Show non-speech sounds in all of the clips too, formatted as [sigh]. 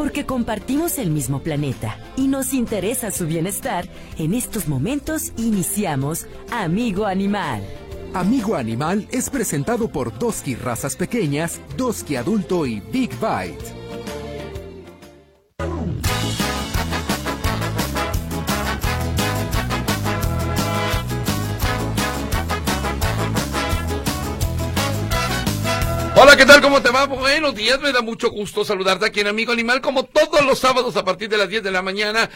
Porque compartimos el mismo planeta y nos interesa su bienestar, en estos momentos iniciamos Amigo Animal. Amigo Animal es presentado por Doski Razas Pequeñas, Doski Adulto y Big Bite. ¿Cómo te va? Buenos días, me da mucho gusto saludarte aquí en Amigo Animal, como todos los sábados a partir de las 10 de la mañana.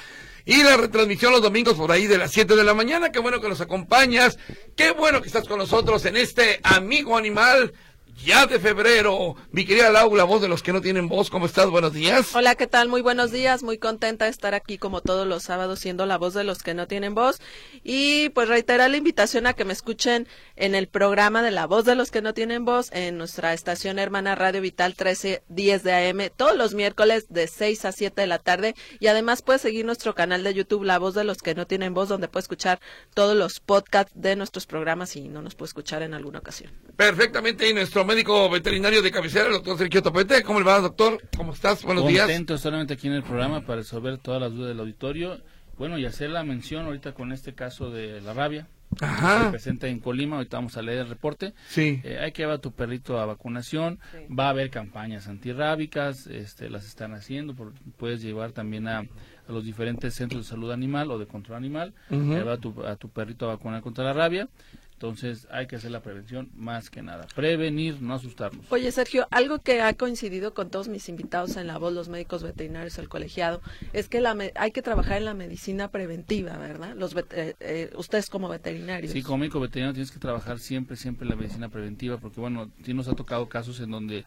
Y la retransmisión los domingos por ahí de las 7 de la mañana. Qué bueno que nos acompañas. Qué bueno que estás con nosotros en este Amigo Animal ya de febrero. Mi querida Lau, la voz de los que no tienen voz, ¿cómo estás? Buenos días. Hola, ¿qué tal? Muy buenos días. Muy contenta de estar aquí como todos los sábados siendo la voz de los que no tienen voz. Y pues reiterar la invitación a que me escuchen en el programa de La Voz de los que no tienen voz en nuestra estación hermana Radio Vital 1310 de AM todos los miércoles de 6 a 7 de la tarde. Y además puedes seguir nuestro canal de YouTube La Voz de los que no tienen voz donde puedes escuchar todos los podcasts de nuestros programas y no nos puede escuchar en alguna ocasión. Perfectamente. Y nuestro médico veterinario de cabecera, el doctor Sergio Topete. ¿Cómo le va, doctor? ¿Cómo estás? Buenos días. Contento solamente aquí en el programa para resolver todas las dudas del auditorio. Bueno, y hacer la mención ahorita con este caso de la rabia. Ajá. Se presenta en Colima, ahorita vamos a leer el reporte. Sí. Eh, hay que llevar a tu perrito a vacunación. Va a haber campañas antirrábicas, este, las están haciendo. por- puedes llevar también a, a los diferentes centros de salud animal o de control animal. Ujú. Llevar a tu, a tu perrito a vacunar contra la rabia. Entonces hay que hacer la prevención más que nada. Prevenir, no asustarnos. Oye, Sergio, algo que ha coincidido con todos mis invitados en la voz, los médicos veterinarios, el colegiado, es que la me- hay que trabajar en la medicina preventiva, ¿verdad? Los eh, eh, ustedes como veterinarios. Sí, como médico veterinario tienes que trabajar siempre, siempre la medicina preventiva, porque bueno, sí nos ha tocado casos en donde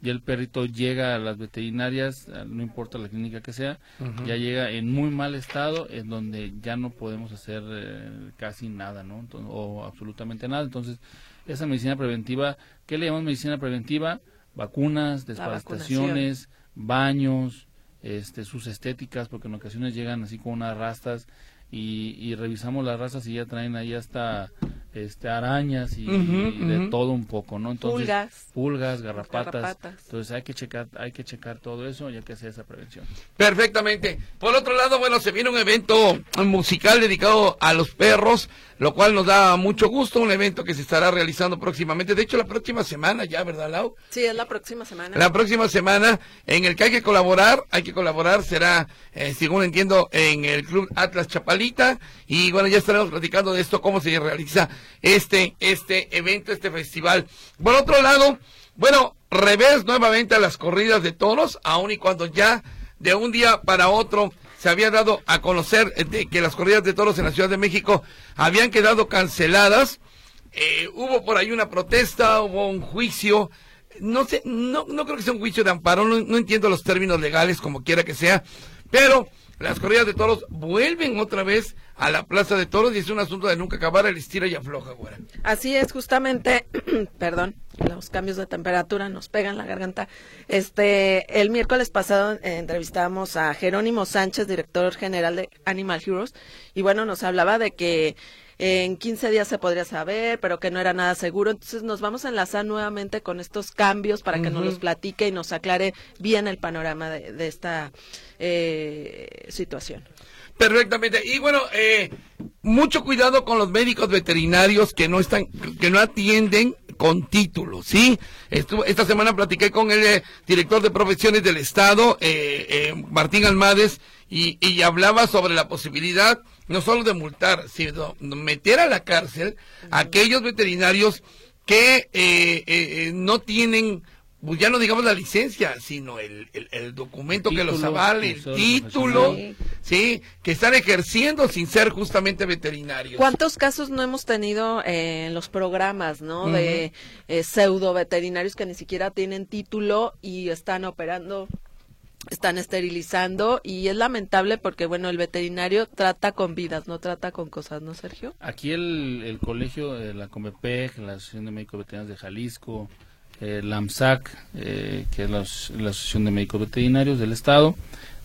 ya el perrito llega a las veterinarias, no importa la clínica que sea, ya llega en muy mal estado, en donde ya no podemos hacer eh, casi nada, ¿no? O absolutamente nada. Entonces, esa medicina preventiva, ¿qué le llamamos medicina preventiva? Vacunas, desparasitaciones, baños, este, sus estéticas, porque en ocasiones llegan así con unas rastas y, y revisamos las razas y ya traen ahí hasta este arañas y, de todo un poco, ¿no? Entonces, Pulgas. pulgas, garrapatas. Garrapatas. Entonces hay que checar, hay que checar todo eso y hay que hacer esa prevención. Perfectamente. Por otro lado, bueno, se viene un evento musical dedicado a los perros, lo cual nos da mucho gusto, un evento que se estará realizando próximamente, de hecho la próxima semana ya, ¿verdad, Lau? Sí, es la próxima semana. La próxima semana en el que hay que colaborar, hay que colaborar, será, eh, según entiendo, en el Club Atlas Y bueno, ya estaremos platicando de esto, cómo se realiza este, este evento, este festival. Por otro lado, bueno, revés nuevamente a las corridas de toros, aun y cuando ya de un día para otro se había dado a conocer eh, que las corridas de toros en la Ciudad de México habían quedado canceladas. Eh, hubo por ahí una protesta, hubo un juicio. No sé, no, no creo que sea un juicio de amparo, no, no entiendo los términos legales como quiera que sea, pero las corridas de toros vuelven otra vez a la plaza de toros y es un asunto de nunca acabar el estira y afloja, güera. Así es, justamente, [clears throat] perdón, los cambios de temperatura nos pegan la garganta. Este, el miércoles pasado eh, entrevistamos a Jerónimo Sánchez, director general de Animal Heroes, y bueno, nos hablaba de que en 15 días se podría saber, pero que no era nada seguro. Entonces nos vamos a enlazar nuevamente con estos cambios para que nos los platique y nos aclare bien el panorama de, de esta eh, situación. Perfectamente. Y bueno, eh, mucho cuidado con los médicos veterinarios que no están, que no atienden con título, ¿sí? Estuvo, esta semana platiqué con el eh, director de profesiones del Estado, eh, eh, Martín Almades, y, y hablaba sobre la posibilidad no solo de multar, sino meter a la cárcel a aquellos veterinarios que eh, eh, eh, no tienen, pues ya no digamos la licencia, sino el, el, el documento El que los avale, el título, sí, que están ejerciendo sin ser justamente veterinarios. ¿Cuántos casos no hemos tenido eh, en los programas, no? De eh, pseudo veterinarios que ni siquiera tienen título y están operando, están esterilizando y es lamentable porque, bueno, el veterinario trata con vidas, no trata con cosas, ¿no, Sergio? Aquí el, el colegio, eh, la Comepeg, la Asociación de Médicos Veterinarios de Jalisco, eh, la AMSAC, eh, que es la Asociación de Médicos Veterinarios del Estado,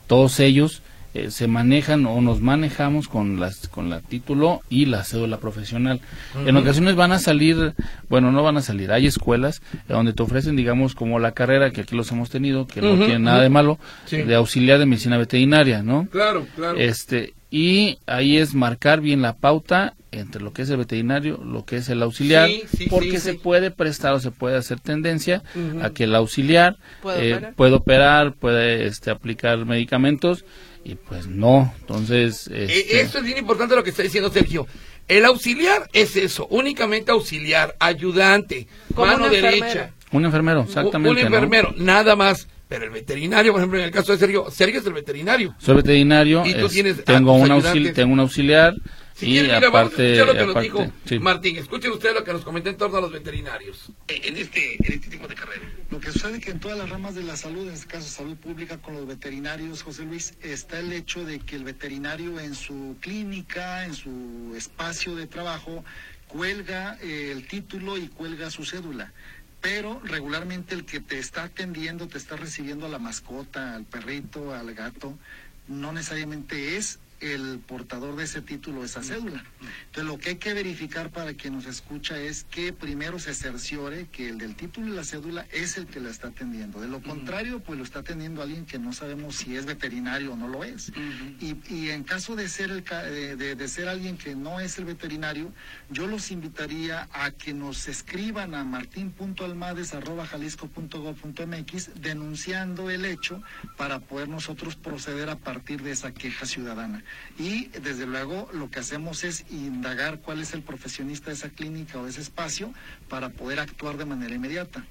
todos ellos eh, se manejan o nos manejamos con las con la título y la cédula profesional. En ocasiones van a salir, bueno, no van a salir, hay escuelas donde te ofrecen, digamos, como la carrera que aquí los hemos tenido, que no tiene nada de malo, de auxiliar de medicina veterinaria, ¿no? Claro, claro. Este, y ahí es marcar bien la pauta entre lo que es el veterinario, lo que es el auxiliar, porque se puede prestar o se puede hacer tendencia a que el auxiliar eh, puede operar, puede este, aplicar medicamentos y pues no, entonces... Eh, este... Esto es bien importante lo que está diciendo Sergio. El auxiliar es eso, únicamente auxiliar, ayudante, mano derecha. Un enfermero, exactamente. Un, enfermero, nada más. Pero el veterinario, por ejemplo, en el caso de Sergio, Sergio es el veterinario. Soy veterinario. Y tú tienes tengo, un auxiliar, tengo un auxiliar. Y aparte, lo que nos dijo Martín. Escuchen ustedes lo que nos comentó en torno a los veterinarios en este, en este tipo de carrera. Lo que sucede que en todas las ramas de la salud, en este caso salud pública con los veterinarios, José Luis, está el hecho de que el veterinario en su clínica, en su espacio de trabajo, cuelga eh, el título y cuelga su cédula pero regularmente el que te está atendiendo, te está recibiendo a la mascota, al perrito, al gato, no necesariamente es el portador de ese título, esa cédula. Entonces, lo que hay que verificar para quien nos escucha es que primero se cerciore que el del título y la cédula es el que la está atendiendo. De lo contrario, pues lo está atendiendo alguien que no sabemos si es veterinario o no lo es. y, y, en caso de ser, el, de, de, ser alguien que no es el veterinario, yo los invitaría a que nos escriban a martin.almades.jalisco.gov.mx denunciando el hecho para poder nosotros proceder a partir de esa queja ciudadana y desde luego lo que hacemos es indagar cuál es el profesionista de esa clínica o de ese espacio para poder actuar de manera inmediata.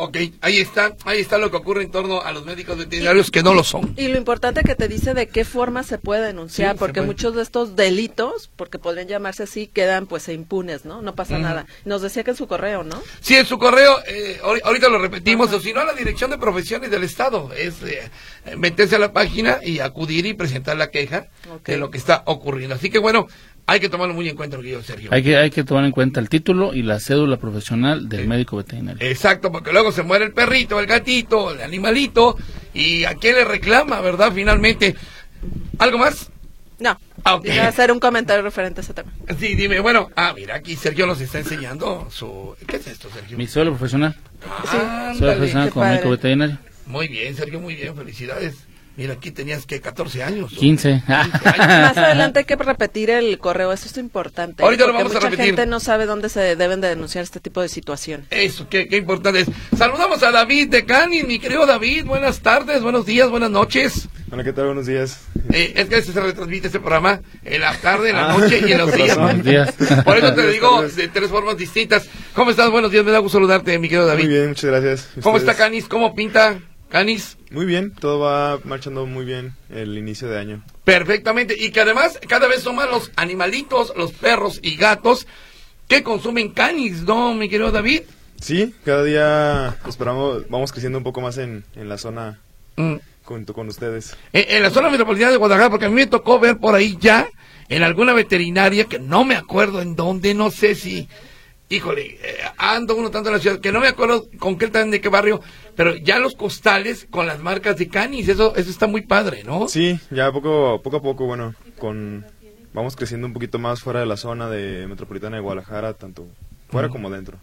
Ok, ahí está, ahí está lo que ocurre en torno a los médicos veterinarios que no lo son. Y lo importante que te dice de qué forma se puede denunciar, porque muchos de estos delitos, porque podrían llamarse así, quedan pues impunes, ¿no? No pasa nada. Nos decía que en su correo, ¿no? Sí, en su correo, eh, ahorita lo repetimos, o si no, a la Dirección de Profesiones del Estado, es eh, meterse a la página y acudir y presentar la queja de lo que está ocurriendo. Así que bueno, hay que tomarlo muy en cuenta, lo que yo, Sergio. Hay que, hay que tomar en cuenta el título y la cédula profesional del médico veterinario. Exacto, porque luego se muere el perrito, el gatito, el animalito, y a quién le reclama, ¿verdad? Finalmente. ¿Algo más? No. Ah, Voy a hacer un comentario referente a ese tema. Sí, dime, bueno, ah, mira, aquí Sergio nos está enseñando su... ¿Qué es esto, Sergio? Mi cédula profesional. Ah, sí. Cédula profesional con médico veterinario. Muy bien, Sergio, muy bien, felicidades. Mira, aquí tenías que 14 años. 15. [laughs] Más adelante hay que repetir el correo, eso es importante. Ahorita lo vamos a repetir. Mucha gente no sabe dónde se deben de denunciar este tipo de situación. Eso, qué, importante es. Saludamos a David de Canis, mi querido David. Buenas tardes, buenos días, buenas noches. Hola, ¿qué tal? Buenos días. Eh, es que se retransmite este programa en la tarde, en la ah, noche y en los [laughs] días. Por eso te digo de tres formas distintas. ¿Cómo estás? Buenos días, me da gusto saludarte, mi querido David. Muy bien, muchas gracias. ¿Cómo está Canis? ¿Cómo pinta? Canis. Muy bien, todo va marchando muy bien el inicio de año. Perfectamente, y que además cada vez son más los animalitos, los perros y gatos que consumen canis, ¿no, mi querido David? Sí, cada día esperamos, vamos creciendo un poco más en, en la zona mm. junto con ustedes. En, la zona metropolitana de Guadalajara, porque a mí me tocó ver por ahí ya en alguna veterinaria que no me acuerdo en dónde, no sé si híjole, eh, ando uno tanto en la ciudad que no me acuerdo concretamente de qué barrio, pero ya los costales con las marcas de canis, eso eso está muy padre, ¿no? Sí, ya poco poco a poco, bueno, con vamos creciendo un poquito más fuera de la zona de metropolitana de Guadalajara, tanto fuera como dentro.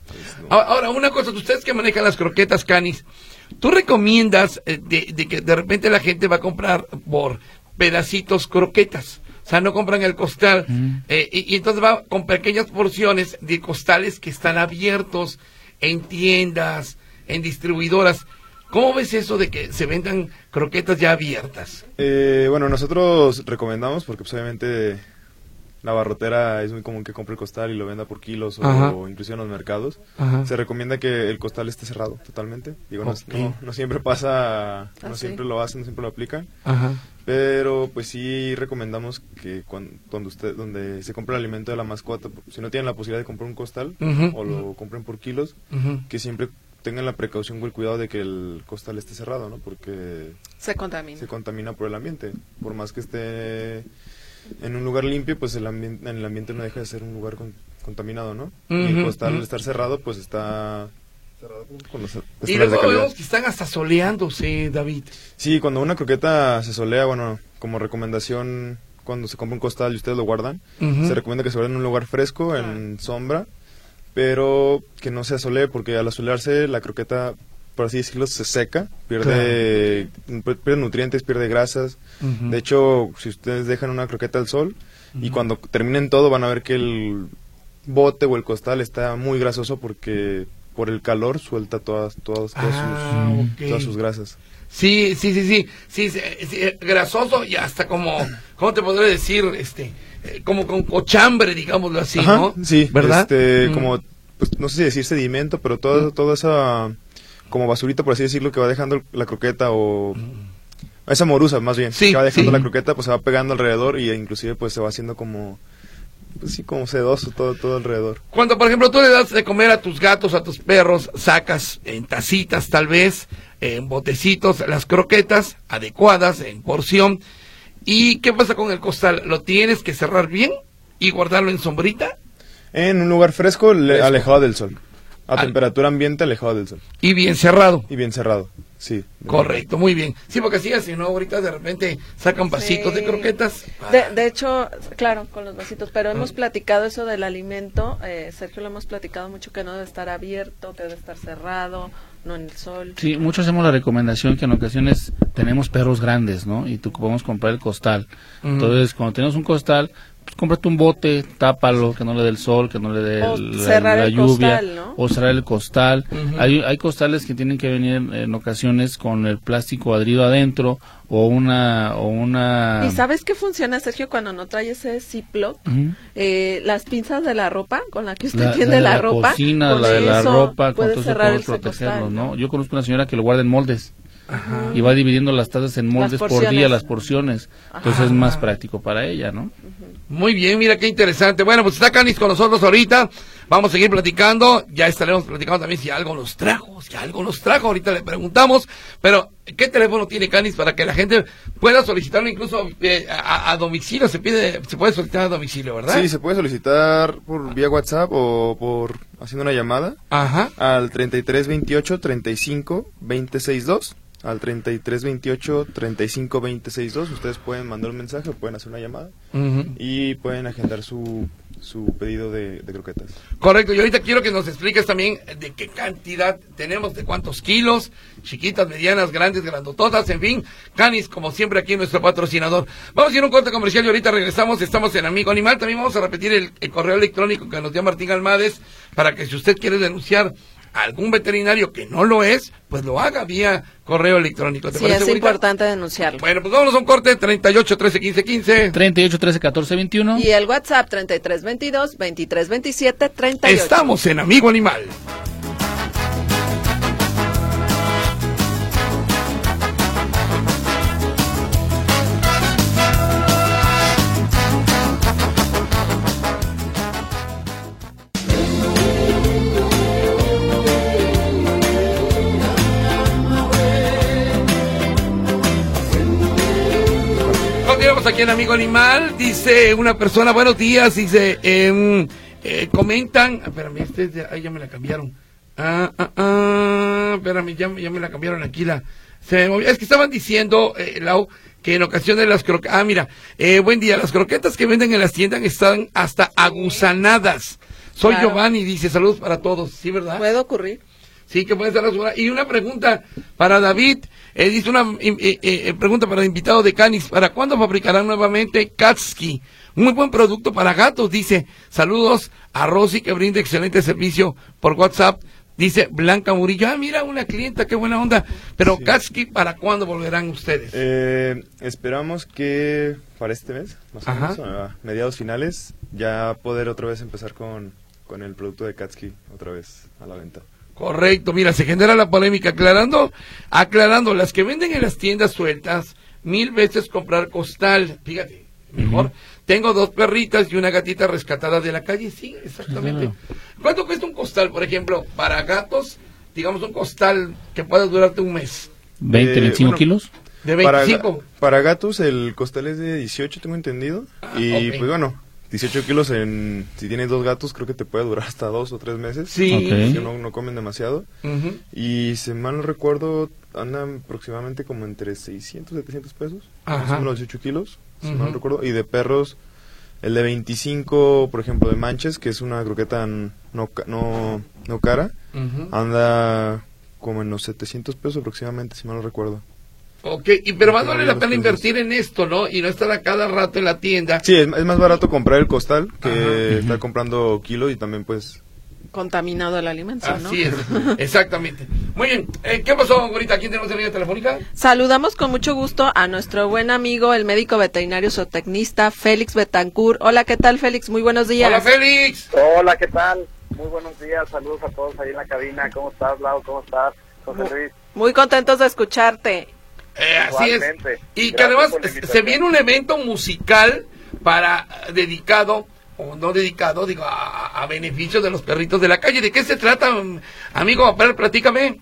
Ahora, una cosa, ustedes que manejan las croquetas canis, ¿tú recomiendas eh, de, de que de repente la gente va a comprar por pedacitos croquetas? O sea, no compran el costal. Eh, y, entonces va con pequeñas porciones de costales que están abiertos en tiendas, en distribuidoras. ¿Cómo ves eso de que se vendan croquetas ya abiertas? Eh, bueno, nosotros recomendamos porque pues, obviamente la barrotera es muy común que compre el costal y lo venda por kilos o, incluso en los mercados. Se recomienda que el costal esté cerrado totalmente. Digo, no, siempre pasa, no ah, siempre lo hacen, no siempre lo aplican. Pero pues sí recomendamos que cuando, donde usted donde se compra el alimento de la mascota, si no tienen la posibilidad de comprar un costal o lo compren por kilos, que siempre tengan la precaución o el cuidado de que el costal esté cerrado, ¿no? Porque se contamina. Se contamina por el ambiente. Por más que esté en un lugar limpio, pues el, ambiente, el ambiente no deja de ser un lugar contaminado, ¿no? y el costal, al estar cerrado, pues está cerrado con los Y luego vemos que están hasta soleándose, David. Sí, cuando una croqueta se solea, bueno, como recomendación cuando se compra un costal y ustedes lo guardan, se recomienda que se guarden en un lugar fresco, en sombra, pero que no se asolee porque al asolearse la croqueta por así decirlo, se seca, pierde, pierde nutrientes, pierde grasas. De hecho, si ustedes dejan una croqueta al sol y cuando terminen todo van a ver que el bote o el costal está muy grasoso porque por el calor suelta todas, todas, todas, ah, sus, todas sus grasas. Sí, sí, sí, sí, sí, sí, grasoso y hasta como, ¿cómo te podría decir? Este, eh, como con cochambre, digámoslo así, ¿no? Sí, ¿verdad? Este, como, pues, no sé si decir sedimento, pero todo, toda esa como basurita, por así decirlo, que va dejando la croqueta o... Esa morusa, más bien, que va dejando la croqueta, pues se va pegando alrededor y inclusive pues se va haciendo como... Pues sí, como sedoso todo, todo alrededor. Cuando, por ejemplo, tú le das de comer a tus gatos, a tus perros, sacas en tacitas tal vez, en botecitos, las croquetas adecuadas, en porción. ¿Y qué pasa con el costal? ¿Lo tienes que cerrar bien y guardarlo en sombrita? En un lugar fresco. alejado del sol. A temperatura ambiente alejado del sol. Y bien cerrado. Y bien cerrado, sí. Correcto, muy bien. Sí, porque así, si no, ahorita de repente sacan vasitos de croquetas. De, hecho, claro, con los vasitos, pero hemos ah. platicado eso del alimento. Eh, Sergio, lo hemos platicado mucho que no debe estar abierto, que debe estar cerrado, no en el sol. Sí, muchos hacemos la recomendación que en ocasiones tenemos perros grandes, ¿no? Y tú podemos comprar el costal. Entonces, cuando tenemos un costal, pues, cómprate un bote, tápalo, que no le dé el sol, que no le dé la, lluvia, o cerrar el costal. hay, hay costales que tienen que venir en ocasiones con el plástico adherido adentro o una o una y sabes qué funciona Sergio cuando no trae ese Ziploc eh, las pinzas de la ropa con la que usted tiene la, ropa cocina, la de la ropa con todo cerrar protegerlos ¿no? yo conozco una señora que lo guarda en moldes y va dividiendo las tazas en moldes por día las porciones entonces es más práctico para ella no muy bien, mira qué interesante. Bueno, pues está Canis con nosotros ahorita. Vamos a seguir platicando. Ya estaremos platicando también si algo nos trajo, si algo nos trajo. Ahorita le preguntamos. Pero, ¿qué teléfono tiene Canis para que la gente pueda solicitarlo incluso eh, a, domicilio? Se pide, se puede solicitar a domicilio, ¿verdad? Sí, se puede solicitar por vía WhatsApp o por haciendo una llamada. Ajá. Al 3328 35 262 al 3328 35 Ustedes pueden mandar un mensaje pueden hacer una llamada y pueden agendar su, su pedido de, croquetas. Correcto, y ahorita quiero que nos expliques también de qué cantidad tenemos, de cuántos kilos, chiquitas, medianas, grandes, grandototas, en fin. Canis, como siempre, aquí nuestro patrocinador. Vamos a ir a un corte comercial y ahorita regresamos. Estamos en Amigo Animal. También vamos a repetir el, el correo electrónico que nos dio Martín Almades para que si usted quiere denunciar algún veterinario que no lo es, pues lo haga vía correo electrónico. sí, es importante denunciarlo. Bueno, pues vámonos a un corte 38 13 15 15. 38 13 14 21. Y el WhatsApp 33 22 23 27 38. Estamos en Amigo Animal. Aquí en Amigo Animal. Dice una persona, buenos días, dice, em, eh, comentan, espérame, este, ya me la cambiaron. Ah, ah, ah, espérame, ya, me la cambiaron aquí la... es que estaban diciendo, eh, Lau, que en ocasiones las croquetas... Ah, mira, eh, buen día, las croquetas que venden en las tiendas están hasta aguzanadas. Soy Giovanni, dice, saludos para todos, ¿sí, verdad? Puede ocurrir. Sí, que puede ser Y una pregunta para David. Eh, dice una eh, eh, pregunta para el invitado de Canis. ¿Para cuándo fabricarán nuevamente Katski? Muy buen producto para gatos, dice. Saludos a Rosy que brinda excelente servicio por WhatsApp. Dice Blanca Murillo, ah, mira, una clienta, qué buena onda. Pero Katski, ¿para cuándo volverán ustedes? esperamos que para este mes, más o menos, a mediados finales, ya poder otra vez empezar con, con el producto de Katski otra vez a la venta. Correcto, mira, se genera la polémica aclarando, aclarando, las que venden en las tiendas sueltas, mil veces comprar costal, fíjate, mejor. Tengo dos perritas y una gatita rescatada de la calle, sí, exactamente. ¿Cuánto cuesta un costal, por ejemplo, para gatos? Digamos un costal que pueda durarte un mes. ¿20, 25 eh, kilos? De 25. Para, gatos el costal es de 18, tengo entendido. Ah, y pues bueno, 18 kilos en, si tienes dos gatos, creo que te puede durar hasta dos o tres meses. Sí. Si no, no comen demasiado. Y si mal no recuerdo, andan aproximadamente como entre 600, 700 pesos. Ajá. Son los 18 kilos, si mal no recuerdo. Y de perros, el de 25, por ejemplo, de manches, que es una croqueta no, no, no cara, anda como en los 700 pesos aproximadamente, si mal no recuerdo. Ok, y, pero más vale la pena invertir en esto, ¿no? Y no estar a cada rato en la tienda. Sí, es, más barato comprar el costal que estar comprando kilo y también pues... Contaminado el alimento, ¿no? Así es, [laughs] exactamente. Muy bien, eh, ¿qué pasó, ahorita? ¿Quién tenemos en línea telefónica? Saludamos con mucho gusto a nuestro buen amigo, el médico veterinario zootecnista, Félix Betancourt. Hola, ¿qué tal, Félix? Muy buenos días. Hola, Félix. Hola, ¿qué tal? Muy buenos días, saludos a todos ahí en la cabina. ¿Cómo estás, Lau? ¿Cómo estás, José Luis? Muy contentos de escucharte. Eh, así es. Y que además se viene un evento musical para dedicado o no dedicado, digo, a, beneficio de los perritos de la calle. ¿De qué se trata, amigo? A ver, platícame.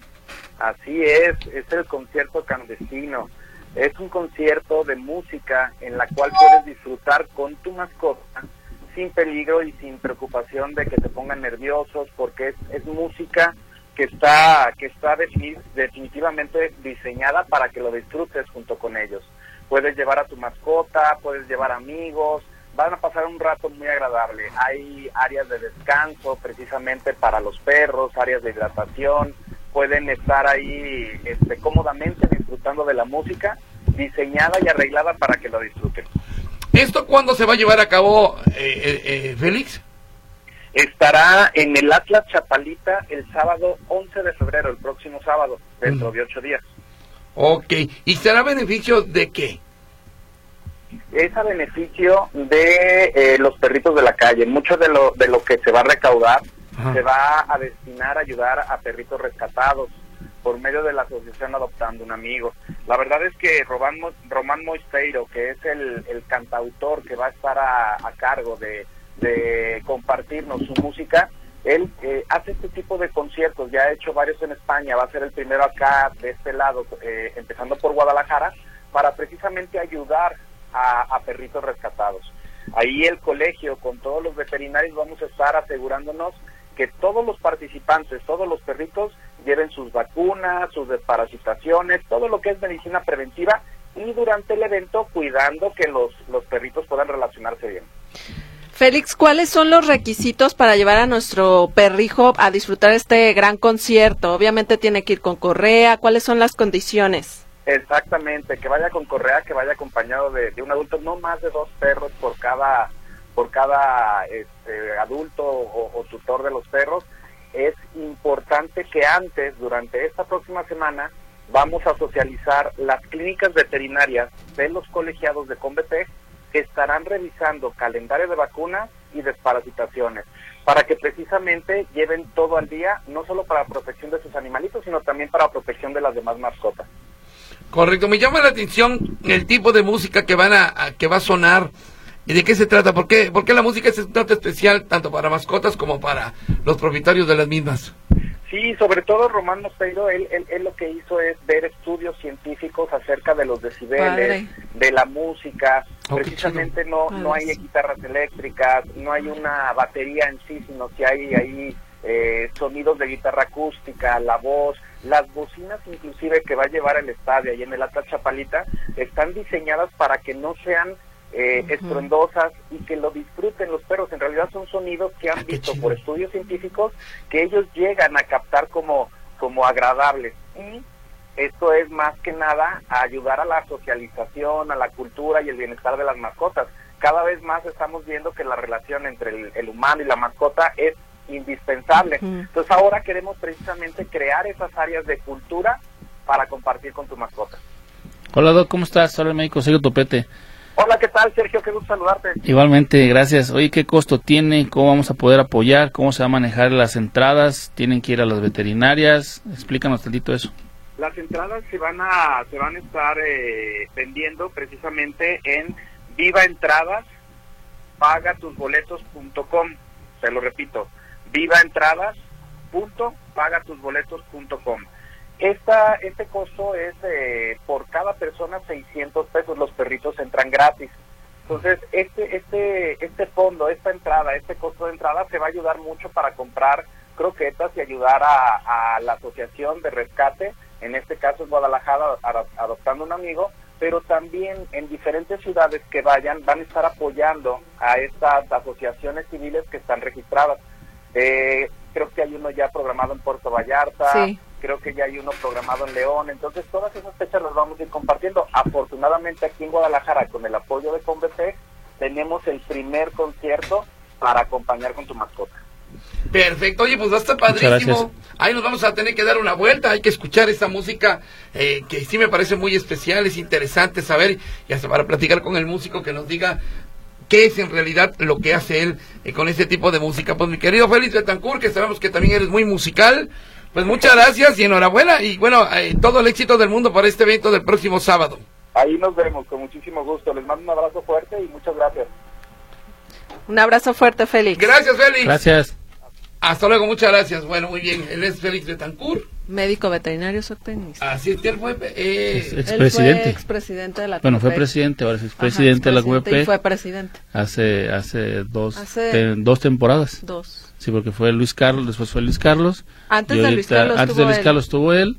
Así es, es el concierto clandestino. Es un concierto de música en la cual puedes disfrutar con tu mascota sin peligro y sin preocupación de que te pongan nerviosos porque es, es música que está, que está definitivamente diseñada para que lo disfrutes junto con ellos. Puedes llevar a tu mascota, puedes llevar amigos, van a pasar un rato muy agradable. Hay áreas de descanso precisamente para los perros, áreas de hidratación, pueden estar ahí este, cómodamente disfrutando de la música diseñada y arreglada para que lo disfruten. ¿Esto cuándo se va a llevar a cabo, eh, eh, eh Félix? Estará en el Atlas Chapalita el sábado 11 de febrero, el próximo sábado, dentro de ocho días. Ok, ¿y será beneficio de qué? Es a beneficio de eh, los perritos de la calle. Mucho de lo, de lo que se va a recaudar se va a destinar a ayudar a perritos rescatados por medio de la asociación Adoptando un Amigo. La verdad es que Román, Román Moisteiro, que es el, el cantautor que va a estar a cargo de de compartirnos su música. Él eh, hace este tipo de conciertos, ya ha hecho varios en España, va a ser el primero acá de este lado, eh, empezando por Guadalajara, para precisamente ayudar a, perritos rescatados. Ahí el colegio, con todos los veterinarios, vamos a estar asegurándonos que todos los participantes, todos los perritos, lleven sus vacunas, sus desparasitaciones, todo lo que es medicina preventiva y durante el evento cuidando que los, los perritos puedan relacionarse bien. Félix, ¿cuáles son los requisitos para llevar a nuestro perrijo a disfrutar este gran concierto? Obviamente tiene que ir con correa, ¿cuáles son las condiciones? Exactamente, que vaya con correa, que vaya acompañado de, un adulto, no más de dos perros por cada por cada este, adulto o, tutor de los perros. Es importante que antes, durante esta próxima semana, vamos a socializar las clínicas veterinarias de los colegiados de Convetec estarán revisando calendario de vacunas y desparasitaciones para que precisamente lleven todo al día, no solo para protección de sus animalitos, sino también para protección de las demás mascotas. Correcto, me llama la atención el tipo de música que van a, que va a sonar y de qué se trata, ¿por qué, por qué la música es un especial tanto para mascotas como para los propietarios de las mismas? Sí, sobre todo Román Mosteiro, él, él, lo que hizo es ver estudios científicos acerca de los decibeles, de la música. Oh, Precisamente no, no hay guitarras eléctricas, no hay una batería en sí, sino que hay ahí eh, sonidos de guitarra acústica, la voz, las bocinas inclusive que va a llevar el estadio y en el Atlas Chapalita están diseñadas para que no sean eh, estruendosas y que lo disfruten los perros. En realidad son sonidos que han ah, visto por estudios científicos que ellos llegan a captar como, como agradables. Y esto es más que nada ayudar a la socialización, a la cultura y el bienestar de las mascotas. Cada vez más estamos viendo que la relación entre el, humano y la mascota es indispensable. Entonces ahora queremos precisamente crear esas áreas de cultura para compartir con tu mascota. Hola Doc, ¿cómo estás? Soy el médico Sergio Topete. Hola, ¿qué tal, Sergio? Qué gusto saludarte. Igualmente, gracias. Oye, ¿qué costo tiene? ¿Cómo vamos a poder apoyar? ¿Cómo se va a manejar las entradas? ¿Tienen que ir a las veterinarias? Explícanos tantito eso. Las entradas se van a, se van a estar eh, vendiendo precisamente en Viva Entradas, pagatusboletos.com. Se lo repito, Viva Entradas, esta, este costo es por cada persona 600 pesos, los perritos entran gratis. Entonces, este, este, este fondo, esta entrada, este costo de entrada se va a ayudar mucho para comprar croquetas y ayudar a, la asociación de rescate, en este caso es Guadalajara adoptando un amigo, pero también en diferentes ciudades que vayan van a estar apoyando a estas asociaciones civiles que están registradas. Eh, creo que hay uno ya programado en Puerto Vallarta, creo que ya hay uno programado en León, entonces todas esas fechas las vamos a ir compartiendo. Afortunadamente aquí en Guadalajara, con el apoyo de Convete, tenemos el primer concierto para acompañar con tu mascota. Perfecto, oye, pues va a estar padrísimo. Ahí nos vamos a tener que dar una vuelta, hay que escuchar esta música eh, que sí me parece muy especial, es interesante saber y hasta para platicar con el músico que nos diga qué es en realidad lo que hace él eh, con este tipo de música. Pues mi querido Félix Betancourt, que sabemos que también eres muy musical, pues muchas gracias y enhorabuena y bueno, eh, todo el éxito del mundo para este evento del próximo sábado. Ahí nos vemos, con muchísimo gusto. Les mando un abrazo fuerte y muchas gracias. Un abrazo fuerte, Félix. Gracias, Félix. Gracias. Hasta luego, muchas gracias. Bueno, muy bien. Él es Félix Betancourt. Médico veterinario zootecnista. Así es que él fue eh, expresidente. expresidente de la Bueno, fue presidente, ahora es expresidente de la UEP. Y fue presidente. Hace, hace dos, dos temporadas. Dos. Sí, porque fue Luis Carlos, después fue Luis Carlos. Antes de Luis Carlos Antes de Luis Carlos estuvo él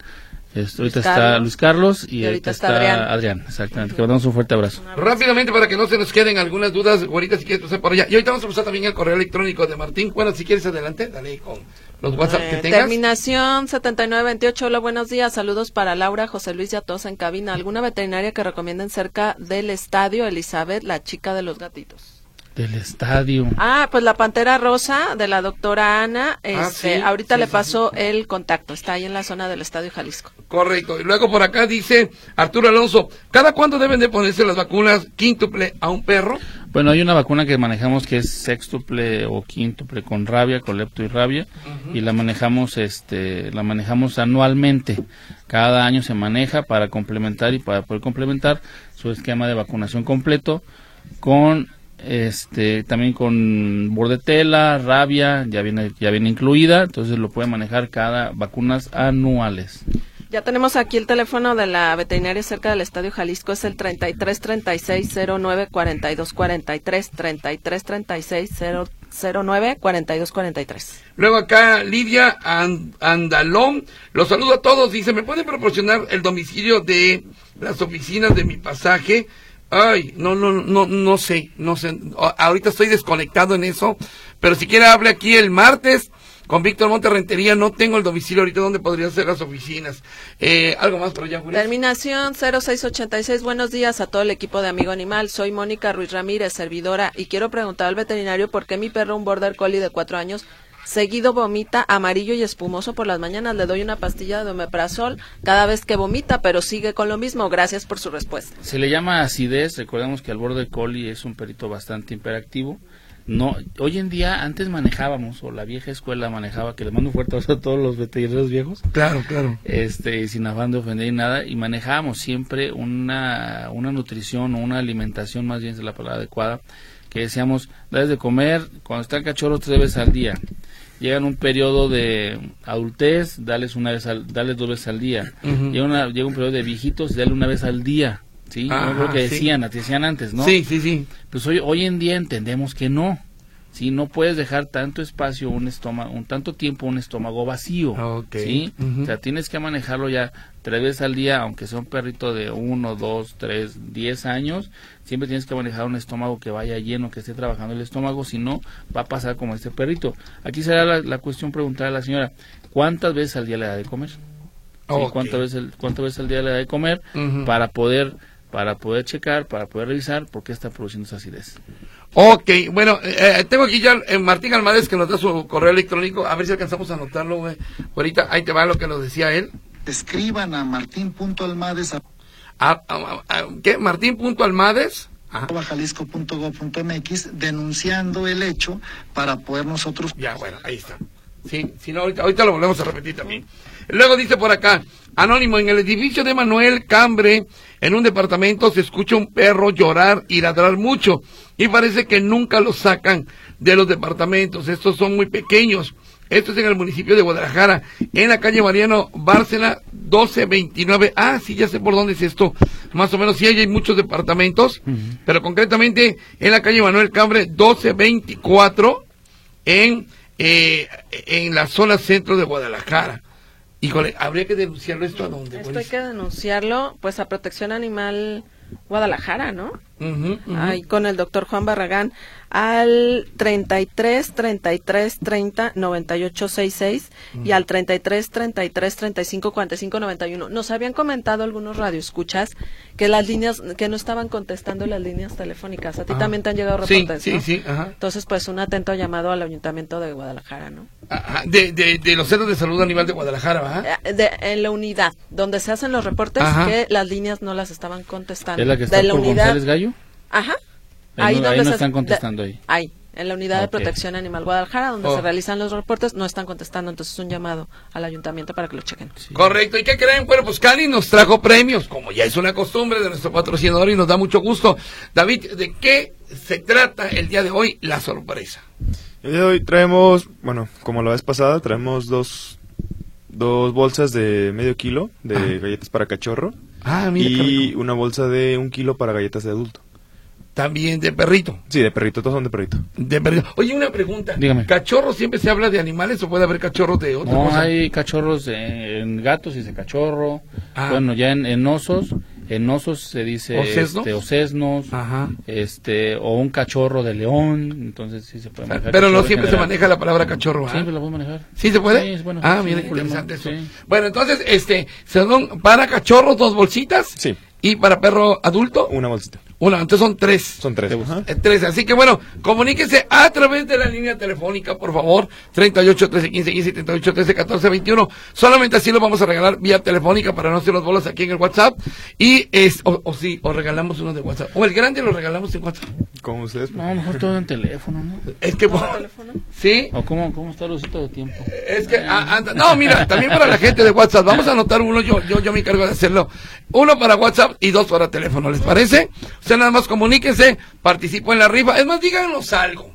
ahorita está Luis Carlos y, ahorita, está, Adrián. Exactamente. Que mandamos un fuerte abrazo. Rápidamente, para que no se nos queden algunas dudas, Guarita, si quieres pasar por allá. Y ahorita vamos a usar también el correo electrónico de Martín. Bueno, si quieres adelante, dale con los WhatsApp que eh, tengas. Terminación 7928. Hola, buenos días. Saludos para Laura, José Luis y a todos en cabina. ¿Alguna veterinaria que recomienden cerca del estadio Elizabeth, la chica de los gatitos? Del estadio. Ah, pues la Pantera Rosa de la doctora Ana. Ah, este, ahorita le pasó el contacto. Está ahí en la zona del Estadio Jalisco. Correcto. Y luego por acá dice Arturo Alonso, ¿cada cuándo deben de ponerse las vacunas quíntuple a un perro? Bueno, hay una vacuna que manejamos que es sextuple o quíntuple con rabia, con lepto y rabia, y la manejamos, este, la manejamos anualmente. Cada año se maneja para complementar y para poder complementar su esquema de vacunación completo con este también con bordetela, rabia, ya viene ya viene incluida, entonces lo puede manejar cada vacunas anuales. Ya tenemos aquí el teléfono de la veterinaria cerca del Estadio Jalisco, es el 33 36 09 42 43, 33 36 09 42 43. Luego acá Lidia Andalón, los saludo a todos, dice, ¿me pueden proporcionar el domicilio de las oficinas de mi pasaje? Ay, no, no, no, no sé, no sé. Ahorita estoy desconectado en eso, pero si quiere hable aquí el martes con Víctor Monterrentería. No tengo el domicilio ahorita donde podrían ser las oficinas. Eh, algo más por allá, Terminación 0686. Buenos días a todo el equipo de Amigo Animal. Soy Mónica Ruiz Ramírez, servidora, y quiero preguntar al veterinario por qué mi perro, un border collie de cuatro años, Seguido vomita amarillo y espumoso por las mañanas. Le doy una pastilla de omeprazol cada vez que vomita, pero sigue con lo mismo. Gracias por su respuesta. Se le llama acidez. Recordemos que el border collie es un perito bastante hiperactivo. No, hoy en día antes manejábamos o la vieja escuela manejaba que le mando un fuerte abrazo a todos los veterinarios viejos. Claro, claro. Este, sin afán de ofender y nada y manejábamos siempre una una nutrición o una alimentación más bien es la palabra adecuada que decíamos, debes de comer cuando está el cachorro tres veces al día llegan un periodo de adultez, dales una vez al, dales dos veces al día. llega, una, llega un periodo de viejitos, dale una vez al día. ¿Sí? lo que decían, decían antes, ¿no? Sí, sí, sí. Pues hoy, hoy en día entendemos que no. ¿Sí? No puedes dejar tanto espacio, un estómago, un tanto tiempo un estómago vacío, ¿sí? O sea, tienes que manejarlo ya tres veces al día, aunque sea un perrito de uno, dos, tres, diez años, siempre tienes que manejar un estómago que vaya lleno, que esté trabajando el estómago, si no, va a pasar como este perrito. Aquí será la, cuestión preguntar a la señora, ¿cuántas veces al día le da de comer? ¿Cuántas, veces, ¿Cuántas veces al día le da de comer para poder para poder checar, para poder revisar por qué está produciendo esa acidez. Ok, bueno, eh, eh, tengo aquí ya eh, Martín Almades que nos da su correo electrónico, a ver si alcanzamos a anotarlo, güey. Ahorita, ahí te va lo que nos decía él. Escriban a martín.almades. A, ¿Qué? Martín.almades. jalisco.gov.mx denunciando el hecho para poder nosotros... Ya, bueno, ahí está. Sí, si no, ahorita, ahorita lo volvemos a repetir también. Luego dice por acá, Anónimo, en el edificio de Manuel Cambre, en un departamento, se escucha un perro llorar y ladrar mucho. Y parece que nunca lo sacan de los departamentos. Estos son muy pequeños. Esto es en el municipio de Guadalajara, en la calle Mariano Bárcena 1229. Ah, sí, ya sé por dónde es esto. Más o menos, sí, hay muchos departamentos, pero concretamente en la calle Manuel Cambre 1224 en, eh, en la zona centro de Guadalajara. Híjole, habría que denunciarlo esto a dónde. Esto hay que denunciarlo, pues a Protección Animal Guadalajara, ¿no? Ahí con el doctor Juan Barragán al 33 33 30 98 66 y al 33 33 35 45 91. Nos habían comentado algunos radioescuchas que las líneas que no estaban contestando las líneas telefónicas. A ti también te han llegado reportes, sí, sí, Entonces, pues un atento llamado al Ayuntamiento de Guadalajara, ¿no? De, de, los centros de salud animal de Guadalajara, ¿verdad? Eh, en la unidad donde se hacen los reportes que las líneas no las estaban contestando. ¿Es la que está de por González Gallo? Ajá. Ahí, no, están contestando ahí. Ahí, en la unidad de protección animal Guadalajara, donde se oh. realizan los reportes, no están contestando. Entonces, un llamado al ayuntamiento para que lo chequen. Correcto. ¿Y qué creen? Bueno, pues Cali nos trajo premios, como ya es una costumbre de nuestro patrocinador y nos da mucho gusto. David, ¿de qué se trata el día de hoy la sorpresa? El día de hoy traemos, bueno, como la vez pasada, traemos dos, dos bolsas de medio kilo de ah. galletas para cachorro. Ah, y una bolsa de un kilo para galletas de adulto. También de perrito. Sí, de perrito, todos son de perrito. De perrito. Oye, una pregunta. Dígame. ¿Cachorros siempre se habla de animales o puede haber cachorros de otros? No, hay cachorros en gatos, dice cachorro. Ah. Bueno, ya en, osos, en osos se dice ¿Ocesnos? Este, ocesnos, Ajá. este, o un cachorro de león, entonces sí se puede manejar. Pero no siempre se maneja la palabra cachorro, ¿ah? Siempre la puedo manejar. ¿Sí se puede? Sí, bueno. Ah, mira, interesante eso. Bueno, entonces, este, son para cachorros dos bolsitas. Sí. ¿Y para perro adulto? Una bolsita. Una, entonces son tres. Son tres. Eh, tres. Así que bueno, comuníquese a través de la línea telefónica, por favor. 38 13 15 15 38 13 14 21. Solamente así lo vamos a regalar vía telefónica para no hacer los bolos aquí en el WhatsApp. Y es, o, sí, o regalamos uno de WhatsApp. O el grande lo regalamos en WhatsApp. Como ustedes. No, a mejor todo en teléfono, ¿no? Es que. teléfono? ¿Sí? ¿O cómo, cómo está el usito de tiempo? Es que. Ah, no, mira, también para la gente de WhatsApp. Vamos a anotar uno, yo, yo, yo me encargo de hacerlo. Uno para WhatsApp y dos para teléfono, ¿les parece? Usted nada más comuníquese, participo en la rifa. Es más, díganos algo.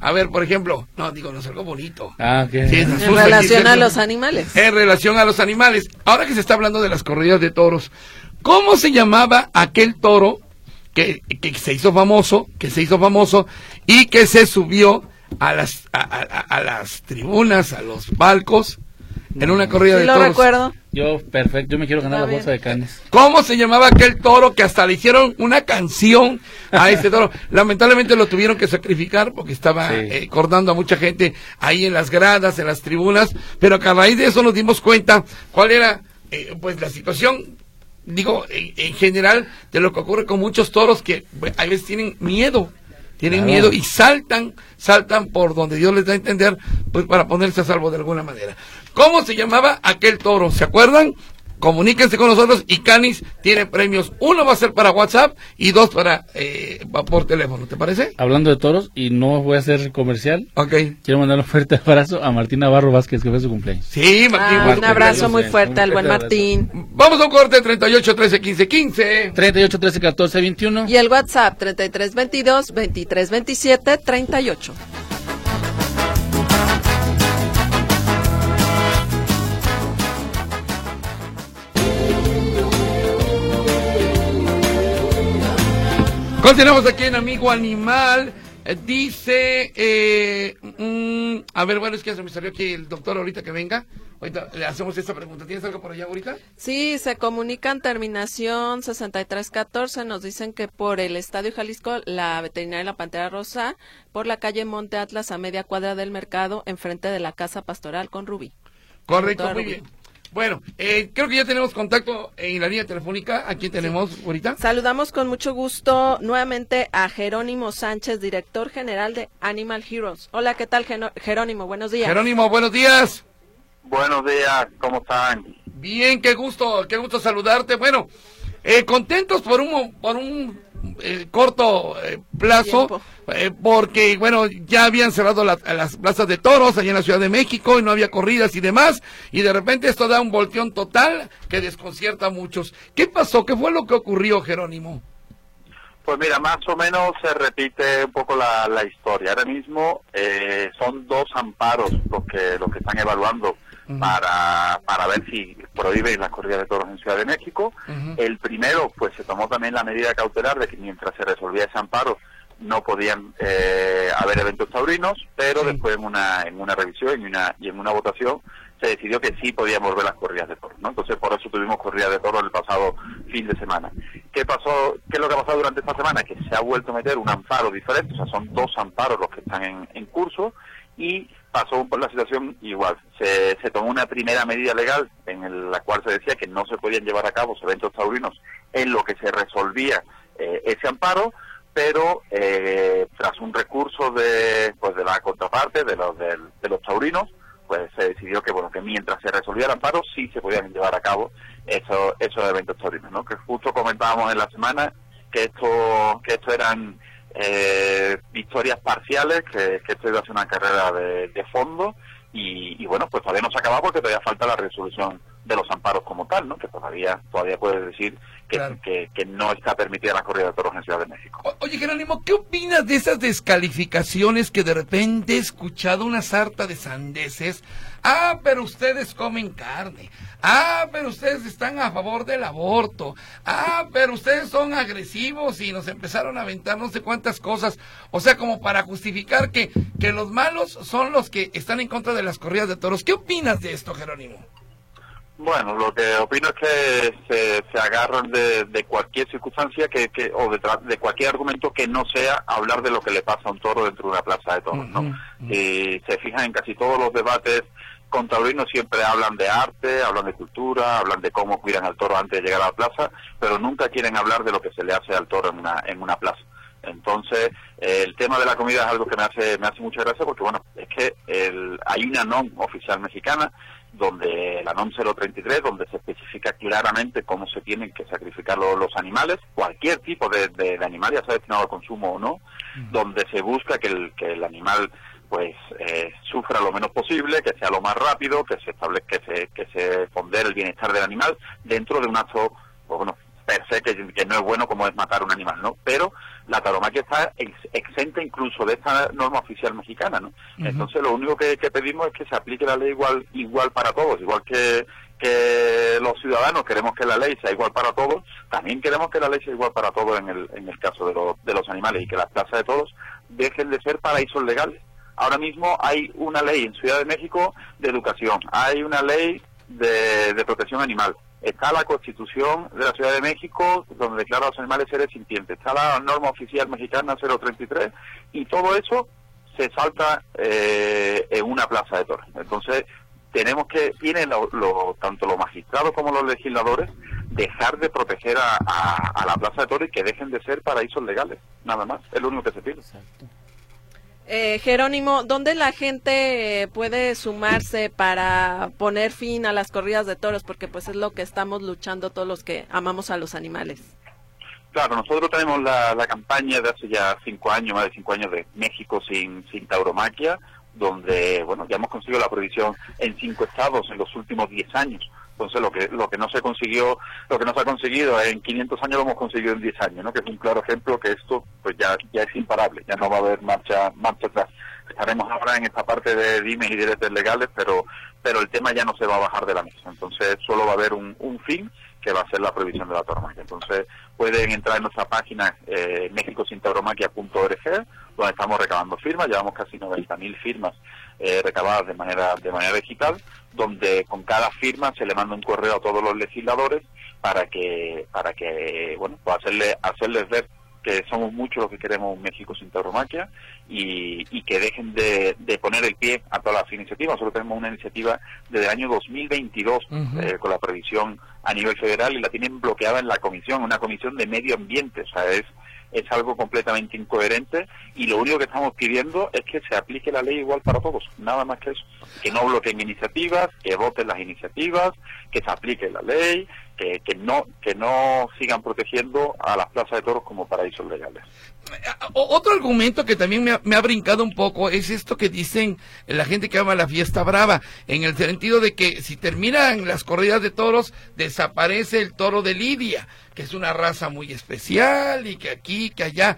A ver, por ejemplo, no, díganos algo bonito. Ah, en relación a los animales. En relación a los animales. Ahora que se está hablando de las corridas de toros, ¿cómo se llamaba aquel toro que, que se hizo famoso, que se hizo famoso y que se subió a las, a las tribunas, a los palcos en una corrida de lo toros. recuerdo. Yo, perfecto, yo me quiero ganar la bolsa de canes. ¿Cómo se llamaba aquel toro que hasta le hicieron una canción a ese toro? Lamentablemente lo tuvieron que sacrificar porque estaba eh, cordando a mucha gente ahí en las gradas, en las tribunas, pero que a raíz de eso nos dimos cuenta cuál era eh, pues la situación digo, en, general, de lo que ocurre con muchos toros que pues, a veces tienen miedo tienen miedo y saltan, saltan por donde Dios les da a entender, pues para ponerse a salvo de alguna manera. ¿Cómo se llamaba aquel toro? ¿Se acuerdan? comuníquense con nosotros y Canis tiene premios. Uno va a ser para WhatsApp y dos para eh, por teléfono, ¿te parece? Hablando de toros, y no voy a hacer comercial. Ok. Quiero mandar un fuerte [laughs] abrazo a Martín Navarro Vázquez, que fue su cumpleaños. Sí, Martín. Ah, un abrazo muy fuerte al buen Martín. Vamos a un corte 38 13 15 15. 38 13 14 21. Y el WhatsApp 33 22 23 27 38. Continuamos aquí en Amigo Animal. Eh, dice, eh, mm, a ver, bueno, es que se me salió aquí el doctor ahorita que venga. Ahorita le hacemos esta pregunta. ¿Tienes algo por allá ahorita? Sí, se comunican terminación 6314. Nos dicen que por el Estadio Jalisco, la veterinaria La Pantera Rosa, por la calle Monte Atlas a media cuadra del mercado, enfrente de la Casa Pastoral con Rubí. Correcto, muy bien. Bueno, eh, creo que ya tenemos contacto en la línea telefónica. Aquí tenemos ahorita. Saludamos con mucho gusto nuevamente a Jerónimo Sánchez, director general de Animal Heroes. Hola, ¿qué tal, Jerónimo? Buenos días. Jerónimo, buenos días. Buenos días, ¿cómo están? Bien, qué gusto, qué gusto saludarte. Bueno, eh, contentos por un, por un eh, corto eh, plazo, eh, porque bueno, ya habían cerrado las plazas de toros allá en la Ciudad de México y no había corridas y demás, y de repente esto da un volteón total que desconcierta a muchos. ¿Qué pasó? ¿Qué fue lo que ocurrió, Jerónimo? Pues mira, más o menos se repite un poco la, historia. Ahora mismo eh, son dos amparos los que los que están evaluando para, para ver si prohíben las corridas de toros en Ciudad de México. El primero, pues se tomó también la medida cautelar de que mientras se resolvía ese amparo no podían eh, haber eventos taurinos, pero después en una en una revisión y, una, y en una votación se decidió que sí podían volver las corridas de toros, ¿no? Entonces por eso tuvimos corridas de toros el pasado fin de semana. ¿Qué pasó? ¿Qué es lo que ha pasado durante esta semana? Que se ha vuelto a meter un amparo diferente, o sea, son dos amparos los que están en, en curso y pasó por la situación igual. Se, se tomó una primera medida legal en la cual se decía que no se podían llevar a cabo eventos taurinos en lo que se resolvía eh, ese amparo, pero eh, tras un recurso de pues de la contraparte de los de, los taurinos pues se decidió que bueno que mientras se resolvía el amparo sí se podían llevar a cabo esos esos eventos taurinos no que justo comentábamos en la semana que esto que esto eran eh, victorias parciales, que, esto iba a ser una carrera de, fondo y, bueno, pues todavía no se ha acabado porque todavía falta la resolución de los amparos como tal, ¿no? Que todavía todavía puede decir que, que, no está permitida la corrida de toros en Ciudad de México. oye, Jerónimo, ¿qué opinas de esas descalificaciones que de repente he escuchado una sarta de sandeces? Ah, pero ustedes comen carne. Ah, pero ustedes están a favor del aborto. Ah, pero ustedes son agresivos y nos empezaron a aventar no sé cuántas cosas. O sea, como para justificar que, que los malos son los que están en contra de las corridas de toros. ¿Qué opinas de esto, Jerónimo? Bueno, lo que opino es que se, se agarran de, cualquier circunstancia que, que o de, de, cualquier argumento que no sea hablar de lo que le pasa a un toro dentro de una plaza de toros, ¿no? Y se fijan en casi todos los debates con taurinos siempre hablan de arte, hablan de cultura, hablan de cómo cuidan al toro antes de llegar a la plaza, pero nunca quieren hablar de lo que se le hace al toro en una, en una plaza. Entonces, el tema de la comida es algo que me hace, me hace mucha gracia porque, bueno, es que el, hay una NOM oficial mexicana donde la NOM 033, donde se especifica claramente cómo se tienen que sacrificar los, animales, cualquier tipo de, de, animal, ya sea destinado al consumo o no, donde se busca que el, que el animal pues eh, sufra lo menos posible, que sea lo más rápido, que se establezca, que se, que se pondere el bienestar del animal dentro de un acto, pues, bueno, per se que, no es bueno como es matar un animal, ¿no? Pero la taromaquia está exenta incluso de esta norma oficial mexicana, ¿no? Entonces lo único que, pedimos es que se aplique la ley igual igual para todos, igual que, que los ciudadanos queremos que la ley sea igual para todos, también queremos que la ley sea igual para todos en el, en el caso de, los de los animales y que las plazas de todos dejen de ser paraísos legales. Ahora mismo hay una ley en Ciudad de México de educación, hay una ley de, de protección animal, está la Constitución de la Ciudad de México, donde declara a los animales seres sintientes, está la norma oficial mexicana 033, y todo eso se salta eh, en una plaza de toros. Entonces, tenemos que, tienen lo, tanto los magistrados como los legisladores, dejar de proteger a, la plaza de toros y que dejen de ser paraísos legales, nada más, es lo único que se pide. Eh, Jerónimo, ¿dónde la gente puede sumarse para poner fin a las corridas de toros? Porque pues es lo que estamos luchando todos los que amamos a los animales. Claro, nosotros tenemos la, campaña de hace ya cinco años, más de cinco años de México sin, sin tauromaquia, donde, bueno, ya hemos conseguido la prohibición en cinco estados en los últimos diez años. Entonces lo que lo que no se consiguió, lo que no se ha conseguido en 500 años lo hemos conseguido en 10 años, ¿no? Que es un claro ejemplo que esto pues ya ya es imparable, ya no va a haber marcha marcha atrás. Estaremos ahora en esta parte de dimes y derechos legales, pero pero el tema ya no se va a bajar de la mesa. Entonces solo va a haber un, un fin que va a ser la prohibición de la tauromaquia. Entonces pueden entrar en nuestra página eh, mexicosintauromaquia.org, donde estamos recabando firmas, llevamos casi 90.000 firmas eh, recabadas de manera de manera digital, donde con cada firma se le manda un correo a todos los legisladores para que para que bueno pues hacerle hacerles ver que somos muchos los que queremos un México sin tauromaquia y, y que dejen de, de, poner el pie a todas las iniciativas. Nosotros tenemos una iniciativa desde el año 2022 eh, con la previsión a nivel federal y la tienen bloqueada en la comisión, una comisión de medio ambiente. O sea, es es algo completamente incoherente y lo único que estamos pidiendo es que se aplique la ley igual para todos, nada más que eso, que no bloqueen iniciativas, que voten las iniciativas, que se aplique la ley que, que, no que no sigan protegiendo a las plazas de toros como paraísos legales. Otro argumento que también me ha, me ha, brincado un poco es esto que dicen la gente que ama la fiesta brava, en el sentido de que si terminan las corridas de toros, desaparece el toro de Lidia, que es una raza muy especial y que aquí, que allá.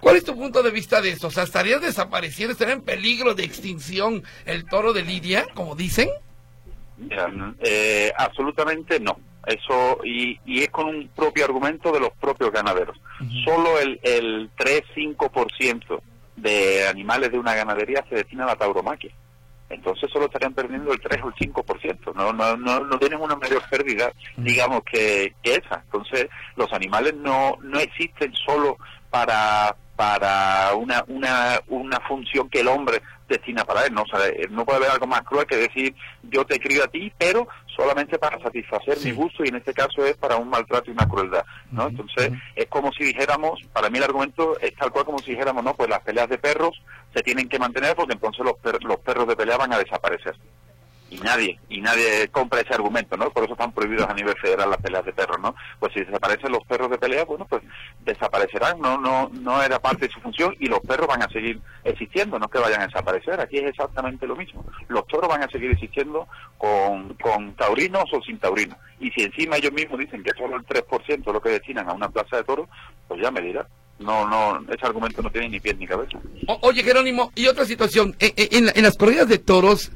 ¿Cuál es tu punto de vista de eso? O sea, ¿estaría desapareciendo, estaría en peligro de extinción el toro de Lidia, como dicen? Eh, absolutamente no. Eso, y, y, es con un propio argumento de los propios ganaderos. Solo el, el 3-5% de animales de una ganadería se destina a la tauromaquia. Entonces solo estarían perdiendo el 3 o el 5%. No, no, no, no tienen una mayor pérdida, digamos, que, que esa. Entonces los animales no, no existen solo para, para una, una, una función que el hombre destina para él. ¿no? O sea, no puede haber algo más cruel que decir yo te crío a ti, pero solamente para satisfacer mi gusto y en este caso es para un maltrato y una crueldad. ¿no? Entonces es como si dijéramos, para mí el argumento es tal cual como si dijéramos, no, pues las peleas de perros se tienen que mantener porque entonces los, los perros de pelea van a desaparecer y nadie y nadie compra ese argumento, ¿no? Por eso están prohibidos a nivel federal las peleas de perros, ¿no? Pues si desaparecen los perros de pelea, bueno, pues desaparecerán, no no no era parte de su función y los perros van a seguir existiendo, no que vayan a desaparecer. Aquí es exactamente lo mismo. Los toros van a seguir existiendo con, con taurinos o sin taurinos. Y si encima ellos mismos dicen que solo el 3% es lo que destinan a una plaza de toros, pues ya me dirá no, no, ese argumento no tiene ni pies ni cabeza. oye, Jerónimo, y otra situación, en, en, en, las corridas de toros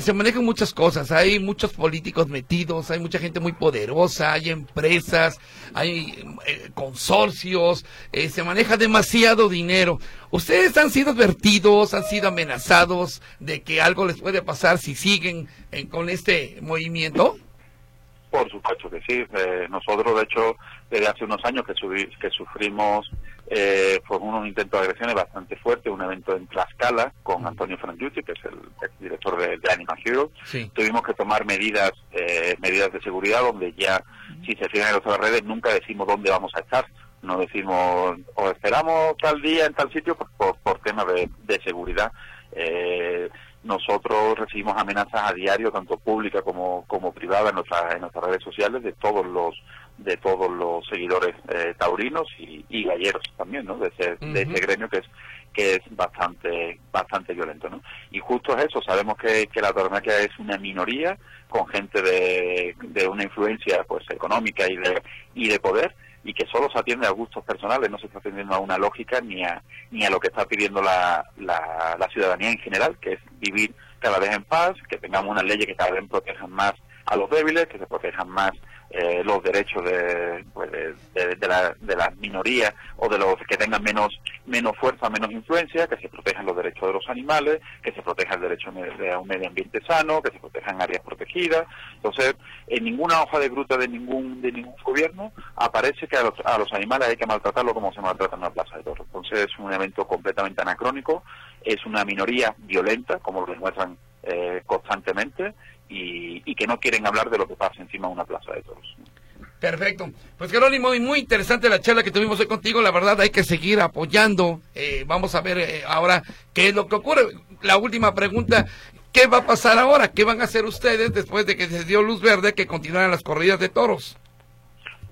se manejan muchas cosas, hay muchos políticos metidos, hay mucha gente muy poderosa, hay empresas, hay eh, consorcios, eh, se maneja demasiado dinero. ¿Ustedes han sido advertidos, han sido amenazados de que algo les puede pasar si siguen eh, con este movimiento? Por supuesto que sí. nosotros, de hecho, desde hace unos años que, que sufrimos eh, fue un intento de agresiones bastante fuerte, un evento en Tlaxcala con Antonio Frangiuti, que es el director de, Animal Heroes. Tuvimos que tomar medidas eh, medidas de seguridad donde ya, si se fijan en otras redes, nunca decimos dónde vamos a estar. No decimos, o esperamos tal día en tal sitio por, por, temas de, seguridad. Eh, nosotros recibimos amenazas a diario, tanto pública como, como privada, en nuestras, en nuestras redes sociales, de todos los de todos los seguidores eh, taurinos y, galleros también, ¿no? De ese, de ese gremio que es que es bastante bastante violento, ¿no? Y justo es eso, sabemos que, que la tauromaquia es una minoría con gente de, de una influencia pues económica y de y de poder y que solo se atiende a gustos personales, no se está atendiendo a una lógica ni a ni a lo que está pidiendo la, la, la ciudadanía en general, que es vivir cada vez en paz, que tengamos una ley que cada vez protejan más a los débiles, que se protejan más eh, los derechos de, pues de, de, la, de las minorías o de los que tengan menos menos fuerza, menos influencia, que se protejan los derechos de los animales, que se proteja el derecho a un medio ambiente sano, que se protejan áreas protegidas. Entonces, en ninguna hoja de gruta de ningún de ningún gobierno aparece que a los, a los animales hay que maltratarlo como se maltrata en una plaza de toros. Entonces, es un evento completamente anacrónico, es una minoría violenta, como lo demuestran eh, constantemente, y, que no quieren hablar de lo que pasa encima de una plaza de toros. Perfecto. Pues Jerónimo, muy interesante la charla que tuvimos hoy contigo. La verdad hay que seguir apoyando. Eh, vamos a ver eh, ahora qué es lo que ocurre. La última pregunta, ¿qué va a pasar ahora? ¿Qué van a hacer ustedes después de que se dio luz verde que continuaran las corridas de toros?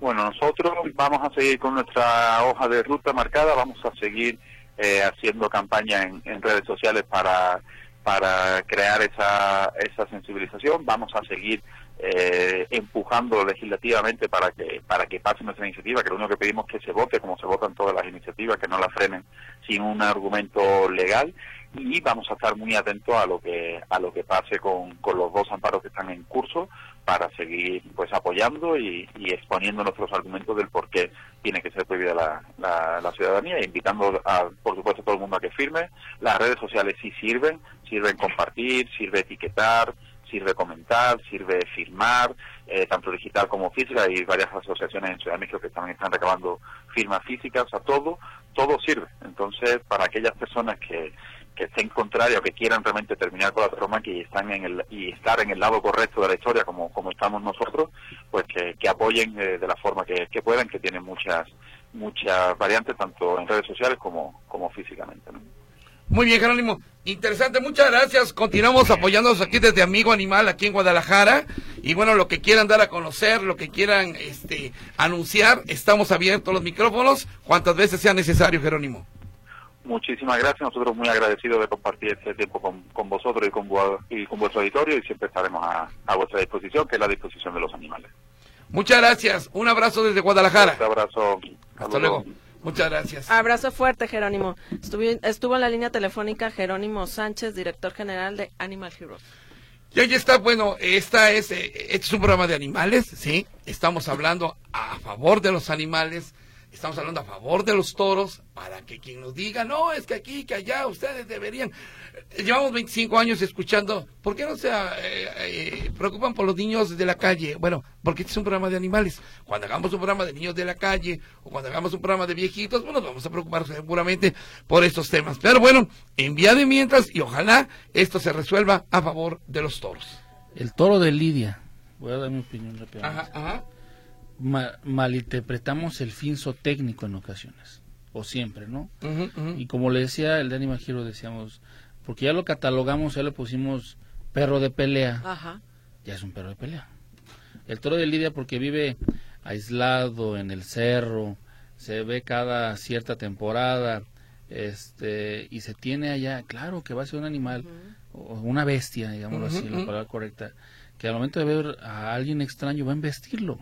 Bueno, nosotros vamos a seguir con nuestra hoja de ruta marcada, vamos a seguir eh, haciendo campaña en redes sociales para para crear esa, esa sensibilización. Vamos a seguir eh, empujando legislativamente para que para que pase nuestra iniciativa, que lo único que pedimos es que se vote como se votan todas las iniciativas, que no la frenen sin un argumento legal y vamos a estar muy atentos a lo que a lo que pase con, con los dos amparos que están en curso para seguir pues apoyando y, exponiendo nuestros argumentos del por qué tiene que ser prohibida la, la, ciudadanía e invitando a, por supuesto a todo el mundo a que firme. Las redes sociales sí sirven, sirven compartir, sirve etiquetar, sirve comentar, sirve firmar, eh, tanto digital como física. Hay varias asociaciones en Ciudad de México que también están recabando firmas físicas, o sea, todo, todo sirve. Entonces, para aquellas personas que que estén contrarios, que quieran realmente terminar con la tauromaquia y están en el y estar en el lado correcto de la historia como, como estamos nosotros, pues que, apoyen eh, de la forma que, que puedan, que tienen muchas muchas variantes tanto en redes sociales como, como físicamente. Muy bien, Jerónimo. Interesante, muchas gracias. Continuamos apoyándonos aquí desde Amigo Animal, aquí en Guadalajara. Y bueno, lo que quieran dar a conocer, lo que quieran este, anunciar, estamos abiertos los micrófonos, cuantas veces sea necesario, Jerónimo. Muchísimas gracias, nosotros muy agradecidos de compartir este tiempo con, vosotros y con, y con vuestro auditorio y siempre estaremos a, vuestra disposición, que es la disposición de los animales. Muchas gracias, un abrazo desde Guadalajara. Un abrazo. Hasta, luego. Muchas gracias. Abrazo fuerte, Jerónimo. Estuvo, estuvo en la línea telefónica Jerónimo Sánchez, director general de Animal Heroes. Y ahí está, bueno, esta es, eh, este es un programa de animales, ¿sí? Estamos hablando a favor de los animales, estamos hablando a favor de los toros, para que quien nos diga, no, es que aquí, que allá, ustedes deberían. Llevamos 25 años escuchando, ¿por qué no se eh, eh, preocupan por los niños de la calle? Bueno, porque este es un programa de animales. Cuando hagamos un programa de niños de la calle o cuando hagamos un programa de viejitos, bueno, nos vamos a preocupar seguramente por estos temas. Pero bueno, envía de mientras y ojalá esto se resuelva a favor de los toros. El toro de Lidia, voy a dar mi opinión rápidamente. Ajá, ajá. Malinterpretamos el fin técnico en ocasiones, o siempre, ¿no? Y como le decía el de Animal Hero, decíamos, porque ya lo catalogamos, ya le pusimos perro de pelea. Ajá. Ya es un perro de pelea. El toro de Lidia porque vive aislado en el cerro, se ve cada cierta temporada, este, y se tiene allá, claro que va a ser un animal, o una bestia, digámoslo así, la palabra correcta, que al momento de ver a alguien extraño va a investirlo,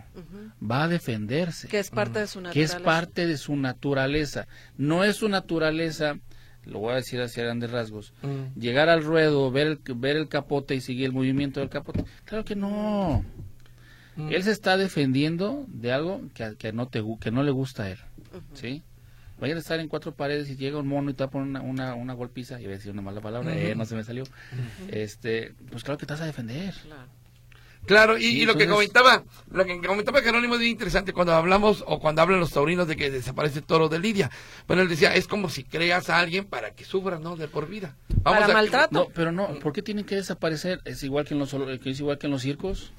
va a defenderse. Que es parte de su naturaleza. Que es parte de su naturaleza. No es su naturaleza lo voy a decir hacia grandes rasgos, mm. llegar al ruedo, ver el, ver el capote y seguir el movimiento del capote. Claro que no. Mm. Él se está defendiendo de algo que, que, no, te, que no le gusta a él. ¿Sí? Vayan a estar en cuatro paredes y llega un mono y te va a poner una, una, una golpiza, y voy a decir una mala palabra, eh, no se me salió. este Pues claro que te vas a defender. Claro. Claro, y, lo que comentaba, lo que comentaba Jerónimo es interesante cuando hablamos o cuando hablan los taurinos de que desaparece el toro de Lidia. Bueno, él decía, es como si creas a alguien para que sufra, ¿no? De por vida. Vamos para maltrato. No, pero no, ¿por qué tienen que desaparecer? Es igual que en los, es igual que en los circos.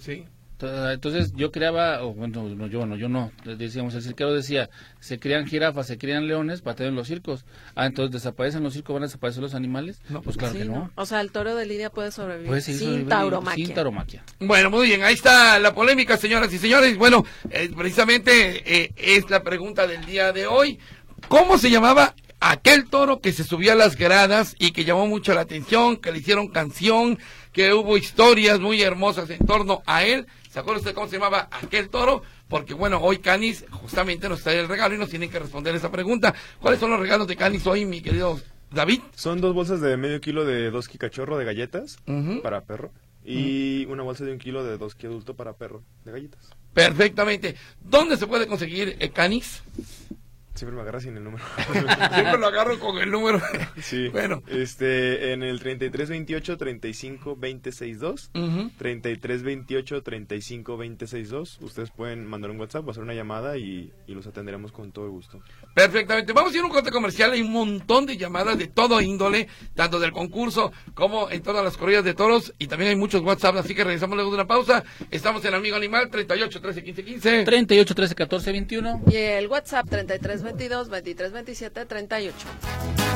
Sí. Entonces yo creaba, bueno, no, yo no, yo no, decíamos, el cirquero decía, se crían jirafas, se crían leones para tener los circos. Ah, entonces desaparecen los circos, van a desaparecer los animales. No, pues claro que no. O sea, el toro de Lidia puede sobrevivir, sin, tauromaquia. sin tauromaquia. Bueno, muy bien, ahí está la polémica, señoras y señores. Bueno, eh, precisamente eh, es la pregunta del día de hoy. ¿Cómo se llamaba aquel toro que se subía a las gradas y que llamó mucho la atención, que le hicieron canción, que hubo historias muy hermosas en torno a él? ¿Se acuerda usted cómo se llamaba aquel toro? Porque bueno, hoy Canis justamente nos trae el regalo y nos tienen que responder esa pregunta. ¿Cuáles son los regalos de Canis hoy, mi querido David? Son dos bolsas de medio kilo de dos cachorro de galletas para perro y una bolsa de un kilo de dos adulto para perro de galletas. Perfectamente. ¿Dónde se puede conseguir el Canis? Siempre me agarra sin el número. [laughs] Siempre lo agarro con el número. sí. Bueno. Este, en el 3328 35 262. Uh 3328 35 262. Ustedes pueden mandar un WhatsApp o hacer una llamada y, y, los atenderemos con todo gusto. Perfectamente. Vamos a ir a un corte comercial. Hay un montón de llamadas de todo índole, tanto del concurso como en todas las corridas de toros. Y también hay muchos WhatsApp. Así que regresamos luego de una pausa. Estamos en Amigo Animal 38 13 15 15. 38 13 14 21. Y el WhatsApp 33 22 23 27 38.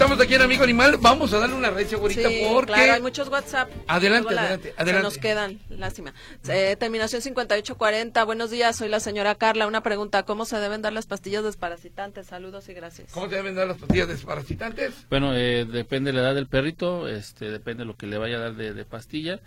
Estamos aquí en Amigo Animal. Vamos a darle una red segurita sí, porque. Claro, hay muchos WhatsApp. Adelante, adelante, adelante. nos quedan, lástima. Eh, terminación 5840. Buenos días, soy la señora Carla. Una pregunta: ¿cómo se deben dar las pastillas desparasitantes? Saludos y gracias. ¿Cómo se deben dar las pastillas desparasitantes? Bueno, eh, depende de la edad del perrito, este, depende de lo que le vaya a dar de, pastilla.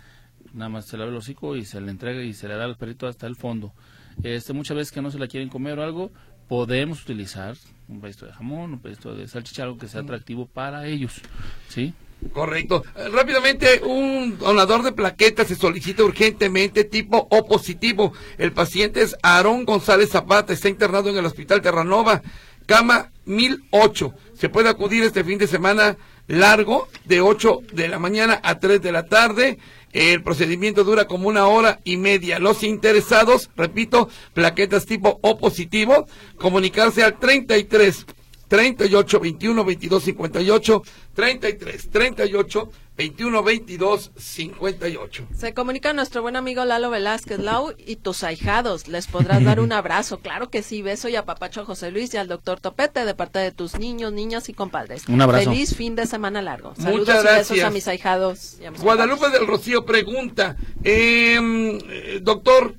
Nada más se lave el hocico y se le entrega y se le da al perrito hasta el fondo. Este, muchas veces que no se la quieren comer o algo, podemos utilizar un pedacito de jamón, un pedacito de salchicha, algo que sea atractivo para ellos, ¿sí? Correcto. Eh, rápidamente, un donador de plaquetas se solicita urgentemente tipo O positivo. El paciente es Aarón González Zapata, está internado en el Hospital Terranova, cama 1008. Se puede acudir este fin de semana largo de 8 de la mañana a 3 de la tarde. El procedimiento dura como una hora y media. Los interesados, repito, plaquetas tipo O positivo, comunicarse al 33 38 21 22 58 33 38 21 22 58. Se comunica nuestro buen amigo Lalo Velázquez Lau y tus ahijados. Les podrás dar un [laughs] abrazo. Claro que sí. Beso y apapacho a José Luis y al doctor Topete de parte de tus niños, niñas y compadres. Un abrazo. Feliz fin de semana largo. Saludos Muchas gracias. y besos a mis ahijados. Guadalupe del Rocío pregunta, em, eh, doctor,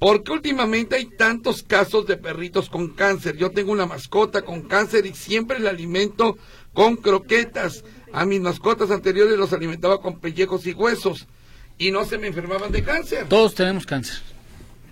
¿por qué últimamente hay tantos casos de perritos con cáncer? Yo tengo una mascota con cáncer y siempre la alimento con croquetas. A mis mascotas anteriores los alimentaba con pellejos y huesos y no se me enfermaban de cáncer. Todos tenemos cáncer.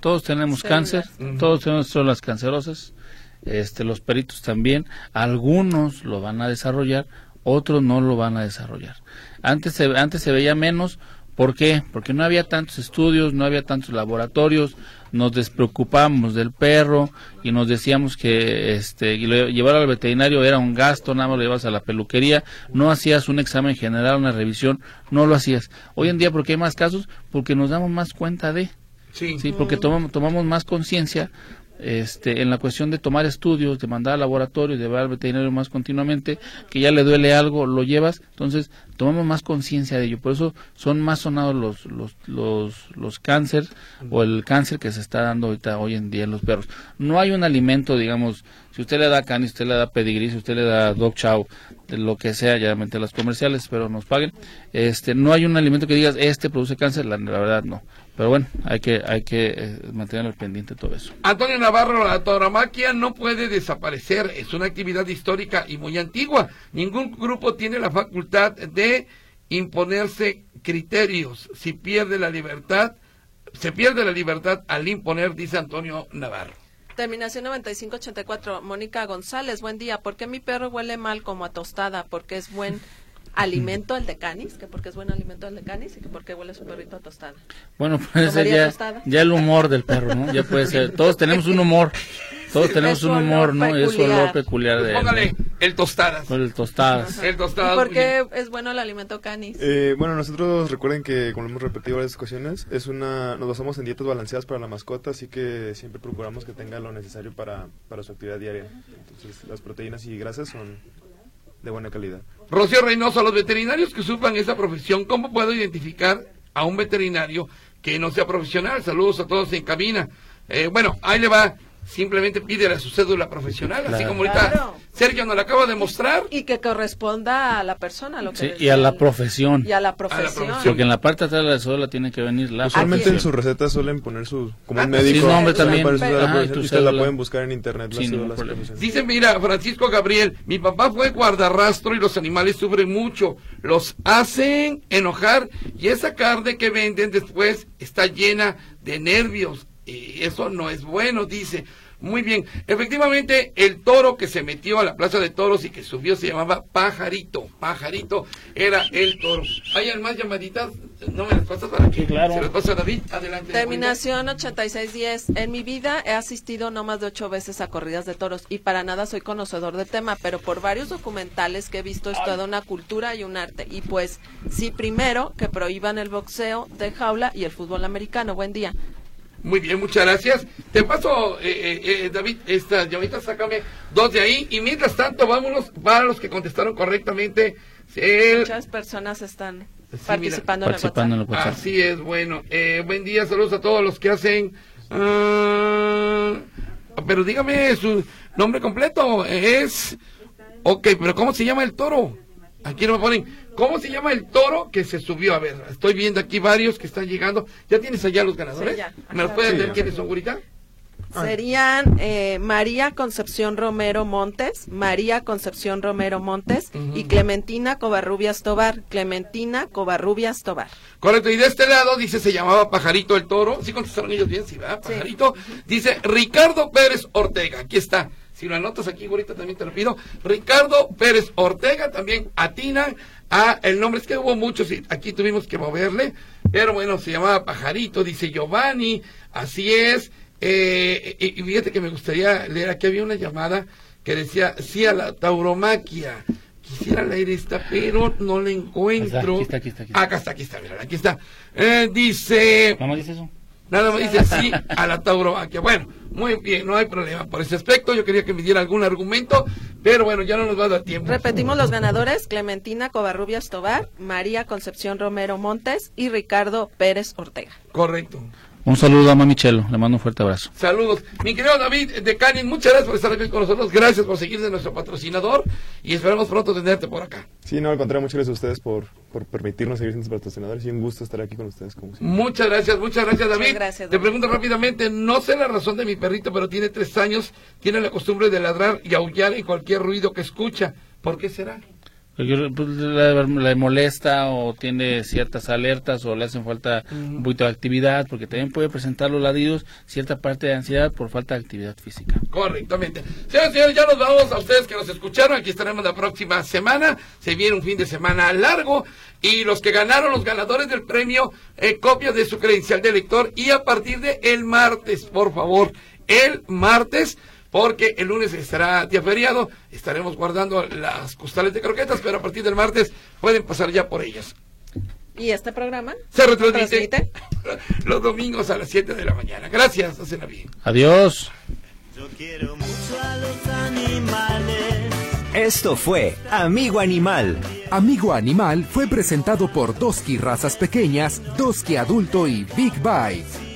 Todos tenemos cáncer. Todos tenemos las cancerosas. Este, los peritos también. Algunos lo van a desarrollar, otros no lo van a desarrollar. Antes se, antes se veía menos. ¿Por qué? Porque no había tantos estudios, no había tantos laboratorios, nos despreocupamos del perro y nos decíamos que este llevar al veterinario era un gasto, nada más lo llevas a la peluquería, no hacías un examen general, una revisión, no lo hacías. Hoy en día, ¿por qué hay más casos? Porque nos damos más cuenta de... Sí. sí porque tomamos, tomamos más conciencia este, en la cuestión de tomar estudios, de mandar al laboratorio, de llevar al veterinario más continuamente, que ya le duele algo, lo llevas, entonces tomamos más conciencia de ello. Por eso son más sonados los, los, los, los cáncer o el cáncer que se está dando ahorita, hoy en día en los perros. No hay un alimento, digamos, si usted le da canis, usted le da pedigrí, si usted le da dog chow, lo que sea, ya mente las comerciales, pero nos paguen, este, no hay un alimento que digas, este produce cáncer, la, la verdad no. Pero bueno, hay que, hay que eh, mantener al pendiente todo eso. Antonio Navarro, la tauromaquia no puede desaparecer, es una actividad histórica y muy antigua. Ningún grupo tiene la facultad de imponerse criterios. Si pierde la libertad, se pierde la libertad al imponer, dice Antonio Navarro. Terminación 9584. Mónica González, buen día. ¿Por qué mi perro huele mal como a tostada? Porque es buen alimento el de canis, que porque es buen alimento el de canis y que porque huele su perrito a tostada. Bueno, [laughs] puede ser ya, ya, el humor del perro, ¿no? Ya puede ser. Todos tenemos un humor. Todos tenemos un humor, ¿no? Es un olor peculiar de Póngale el tostadas. El tostadas. El tostadas. ¿Y por qué es bueno el alimento canis? Eh, bueno, nosotros recuerden que, como lo hemos repetido varias ocasiones, es una, nos basamos en dietas balanceadas para la mascota, así que siempre procuramos que tenga lo necesario para, para su actividad diaria. Entonces, las proteínas y grasas son de buena calidad. Rocío Reynoso, los veterinarios que sufran esa profesión, ¿cómo puedo identificar a un veterinario que no sea profesional? Saludos a todos en cabina. Eh, bueno, ahí le va simplemente pídele a su cédula profesional, así como ahorita Sergio nos lo acaba de mostrar. Y que corresponda a la persona, lo que sí, y a la profesión. Y a la profesión. Porque en la parte de atrás de la cédula tiene que venir la Usualmente en sus recetas suelen poner su, como un ah, médico. Sí, nombre también. y ustedes la pueden buscar en internet. Sí, no Dice, mira, Francisco Gabriel, mi papá fue guardarrastro y los animales sufren mucho. Los hacen enojar y esa carne que venden después está llena de nervios y eso no es bueno, dice. Muy bien, efectivamente el toro que se metió a la plaza de toros y que subió se llamaba Pajarito. Pajarito era el toro. ¿Hay más llamaditas? No me las pasas para que claro. se las pasa David. Adelante. Terminación 8610. En mi vida he asistido no más de ocho veces a corridas de toros y para nada soy conocedor del tema, pero por varios documentales que he visto es toda una cultura y un arte. Y pues sí, primero que prohíban el boxeo de jaula y el fútbol americano. Buen día. Muy bien, muchas gracias. Te paso, eh, eh, eh David, estas llamitas, sácame dos de ahí. Y mientras tanto, vámonos para los que contestaron correctamente. Muchas personas están participando, en, el WhatsApp. Así es, bueno. Eh, buen día, saludos a todos los que hacen... Ah, pero dígame su nombre completo. Es... Ok, pero ¿cómo se llama el toro? Aquí no me ponen. ¿Cómo se llama el toro que se subió? A ver, estoy viendo aquí varios que están llegando. ¿Ya tienes allá los ganadores? ¿Me los pueden decir quiénes son, Gurita? Serían eh, María Concepción Romero Montes, María Concepción Romero Montes y Clementina Covarrubias Tobar. Clementina Covarrubias Tobar. Correcto, y de este lado dice se llamaba Pajarito el Toro. ¿Sí contestaron ellos bien? Sí, ¿verdad? Pajarito. Dice Ricardo Pérez Ortega. Aquí está. Si lo anotas aquí, ahorita también te lo pido. Ricardo Pérez Ortega también atina a el nombre. Es que hubo muchos y aquí tuvimos que moverle. Pero bueno, se llamaba Pajarito, dice Giovanni. Así es. Eh, y, fíjate que me gustaría leer. Aquí había una llamada que decía sí a la tauromaquia. Quisiera leer esta, pero no la encuentro. Aquí está, aquí está, aquí está. Acá está, aquí está, mira, aquí está. Eh, dice. ¿Cómo dice eso? Nada más dice sí [laughs] a la tauromaquia. Bueno, muy bien, no hay problema por ese aspecto. Yo quería que me diera algún argumento, pero bueno, ya no nos va a dar tiempo. Repetimos los ganadores: Clementina Covarrubias Tobar, María Concepción Romero Montes y Ricardo Pérez Ortega. Correcto. Un saludo a Mami Chelo, le mando un fuerte abrazo. Saludos. Mi querido David de Canin, muchas gracias por estar aquí con nosotros. Gracias por seguir de nuestro patrocinador y esperamos pronto tenerte por acá. Sí, no, al contrario, muchas gracias a ustedes por, por permitirnos seguir siendo patrocinadores y un gusto estar aquí con ustedes. Como muchas gracias, muchas gracias David. Muchas gracias, Te pregunto rápidamente, no sé la razón de mi perrito, pero tiene tres años, tiene la costumbre de ladrar y aullar en cualquier ruido que escucha. ¿Por qué será? Pues, le, molesta o tiene ciertas alertas o le hacen falta un poquito de actividad, porque también puede presentar los ladidos cierta parte de ansiedad por falta de actividad física. Correctamente. Señores, señores, ya nos vamos a ustedes que nos escucharon. Aquí estaremos la próxima semana. Se viene un fin de semana largo. Y los que ganaron, los ganadores del premio, eh, copias de su credencial de lector. Y a partir de el martes, por favor, el martes porque el lunes estará día feriado, estaremos guardando las costales de croquetas, pero a partir del martes pueden pasar ya por ellas. ¿Y este programa? Se retransmite [laughs] los domingos a las 7 de la mañana. Gracias, hacen bien. Adiós. Yo quiero mucho a los animales. Esto fue Amigo Animal. Amigo Animal fue presentado por Doski Razas Pequeñas, Doski Adulto y Big Bite.